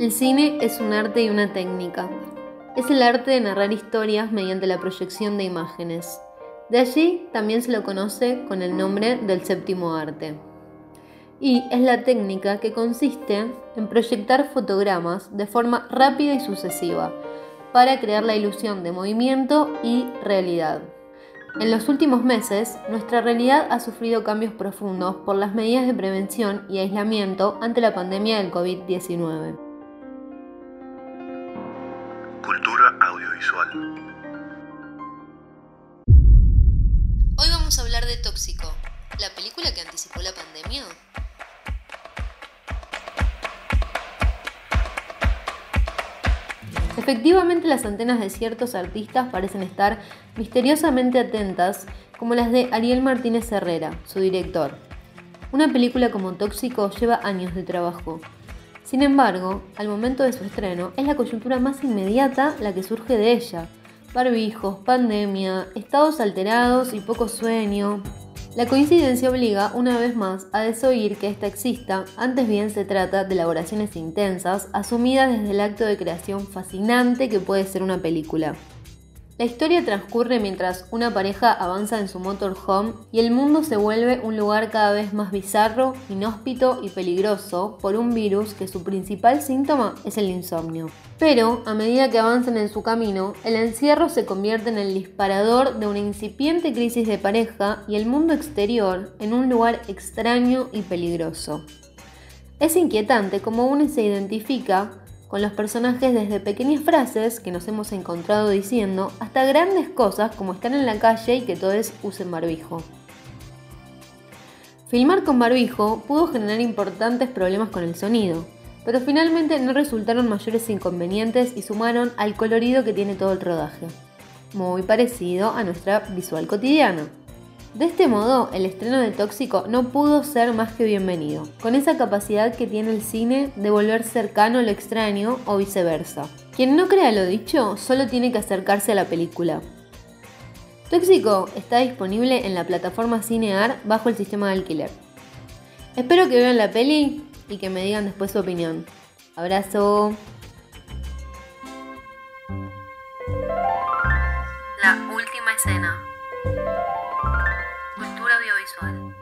El cine es un arte y una técnica. Es el arte de narrar historias mediante la proyección de imágenes. De allí también se lo conoce con el nombre del séptimo arte. Y es la técnica que consiste en proyectar fotogramas de forma rápida y sucesiva para crear la ilusión de movimiento y realidad. En los últimos meses, nuestra realidad ha sufrido cambios profundos por las medidas de prevención y aislamiento ante la pandemia del COVID-19. Cultura audiovisual. Hoy vamos a hablar de Tóxico, la película que anticipó la pandemia. Efectivamente, las antenas de ciertos artistas parecen estar misteriosamente atentas, como las de Ariel Martínez Herrera, su director. Una película como Tóxico lleva años de trabajo. Sin embargo, al momento de su estreno, es la coyuntura más inmediata la que surge de ella. Barbijos, pandemia, estados alterados y poco sueño, la coincidencia obliga, una vez más, a desoír que ésta exista, antes bien se trata de elaboraciones intensas, asumidas desde el acto de creación fascinante que puede ser una película. La historia transcurre mientras una pareja avanza en su motorhome y el mundo se vuelve un lugar cada vez más bizarro, inhóspito y peligroso por un virus que su principal síntoma es el insomnio. Pero, a medida que avanzan en su camino, el encierro se convierte en el disparador de una incipiente crisis de pareja y el mundo exterior en un lugar extraño y peligroso. Es inquietante como uno se identifica con los personajes desde pequeñas frases que nos hemos encontrado diciendo hasta grandes cosas como estar en la calle y que todos usen barbijo. Filmar con barbijo pudo generar importantes problemas con el sonido, pero finalmente no resultaron mayores inconvenientes y sumaron al colorido que tiene todo el rodaje, muy parecido a nuestra visual cotidiana. De este modo, el estreno de Tóxico no pudo ser más que bienvenido, con esa capacidad que tiene el cine de volver cercano a lo extraño o viceversa. Quien no crea lo dicho, solo tiene que acercarse a la película. Tóxico está disponible en la plataforma Cinear bajo el sistema de alquiler. Espero que vean la peli y que me digan después su opinión. Abrazo. La última escena. nice one.